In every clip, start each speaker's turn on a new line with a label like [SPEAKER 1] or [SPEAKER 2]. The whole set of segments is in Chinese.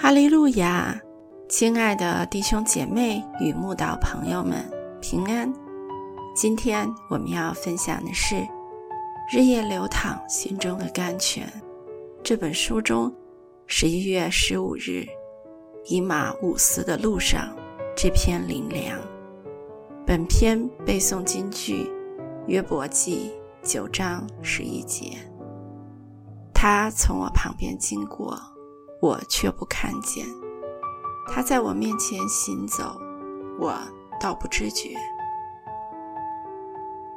[SPEAKER 1] 哈利路亚！亲爱的弟兄姐妹与慕道朋友们，平安！今天我们要分享的是《日夜流淌心中的甘泉》这本书中十一月十五日以马五斯的路上这篇灵粮。本篇背诵金句约伯记九章十一节。他从我旁边经过。我却不看见，他在我面前行走，我倒不知觉。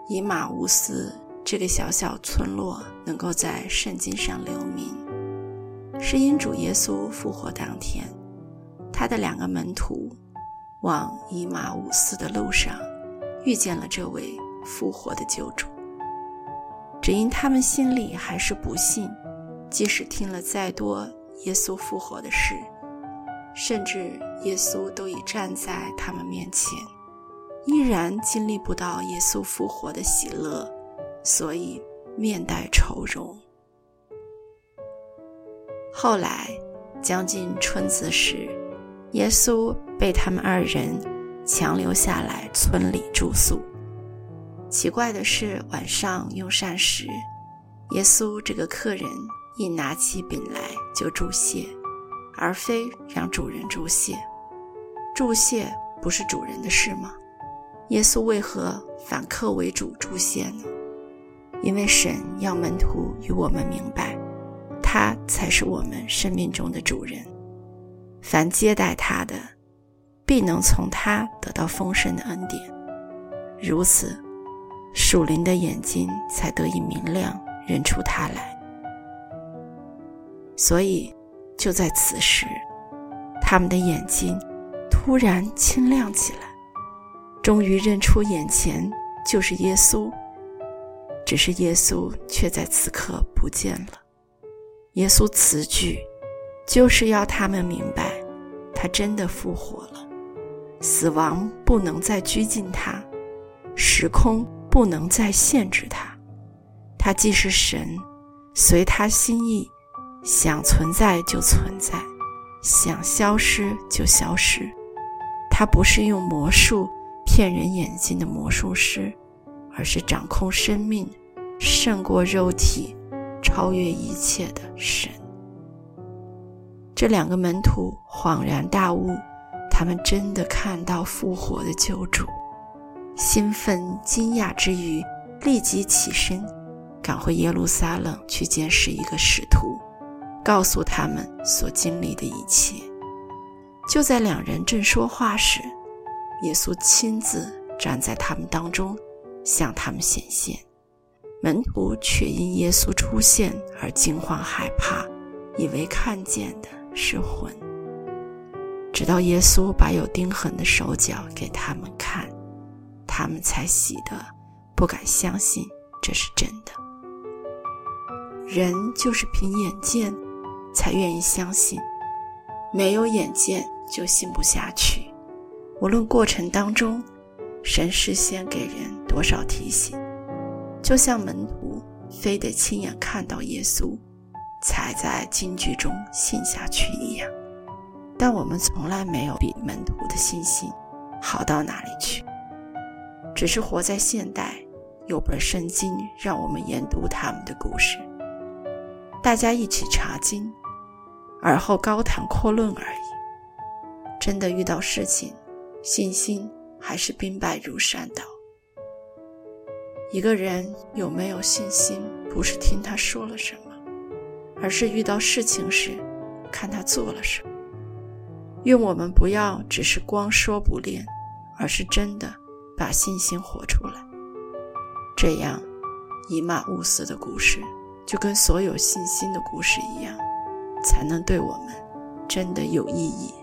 [SPEAKER 1] 以马乌斯这个小小村落能够在圣经上留名，是因主耶稣复活当天，他的两个门徒往以马乌斯的路上遇见了这位复活的救主，只因他们心里还是不信，即使听了再多。耶稣复活的事，甚至耶稣都已站在他们面前，依然经历不到耶稣复活的喜乐，所以面带愁容。后来将近春子时，耶稣被他们二人强留下来村里住宿。奇怪的是，晚上用膳时，耶稣这个客人。一拿起饼来就注谢，而非让主人注谢。注谢不是主人的事吗？耶稣为何反客为主注谢呢？因为神要门徒与我们明白，他才是我们生命中的主人。凡接待他的，必能从他得到丰盛的恩典。如此，属灵的眼睛才得以明亮，认出他来。所以，就在此时，他们的眼睛突然清亮起来，终于认出眼前就是耶稣。只是耶稣却在此刻不见了。耶稣此举，就是要他们明白，他真的复活了，死亡不能再拘禁他，时空不能再限制他，他既是神，随他心意。想存在就存在，想消失就消失。他不是用魔术骗人眼睛的魔术师，而是掌控生命、胜过肉体、超越一切的神。这两个门徒恍然大悟，他们真的看到复活的救主，兴奋惊讶之余，立即起身，赶回耶路撒冷去见识一个使徒。告诉他们所经历的一切。就在两人正说话时，耶稣亲自站在他们当中，向他们显现。门徒却因耶稣出现而惊慌害怕，以为看见的是魂。直到耶稣把有钉痕的手脚给他们看，他们才喜得不敢相信这是真的。人就是凭眼见。才愿意相信，没有眼见就信不下去。无论过程当中，神事先给人多少提醒，就像门徒非得亲眼看到耶稣，才在京剧中信下去一样。但我们从来没有比门徒的信心好到哪里去，只是活在现代，有本圣经让我们研读他们的故事，大家一起查经。而后高谈阔论而已。真的遇到事情，信心还是兵败如山倒。一个人有没有信心，不是听他说了什么，而是遇到事情时，看他做了什么。愿我们不要只是光说不练，而是真的把信心活出来。这样，以马乌斯的故事就跟所有信心的故事一样。才能对我们真的有意义。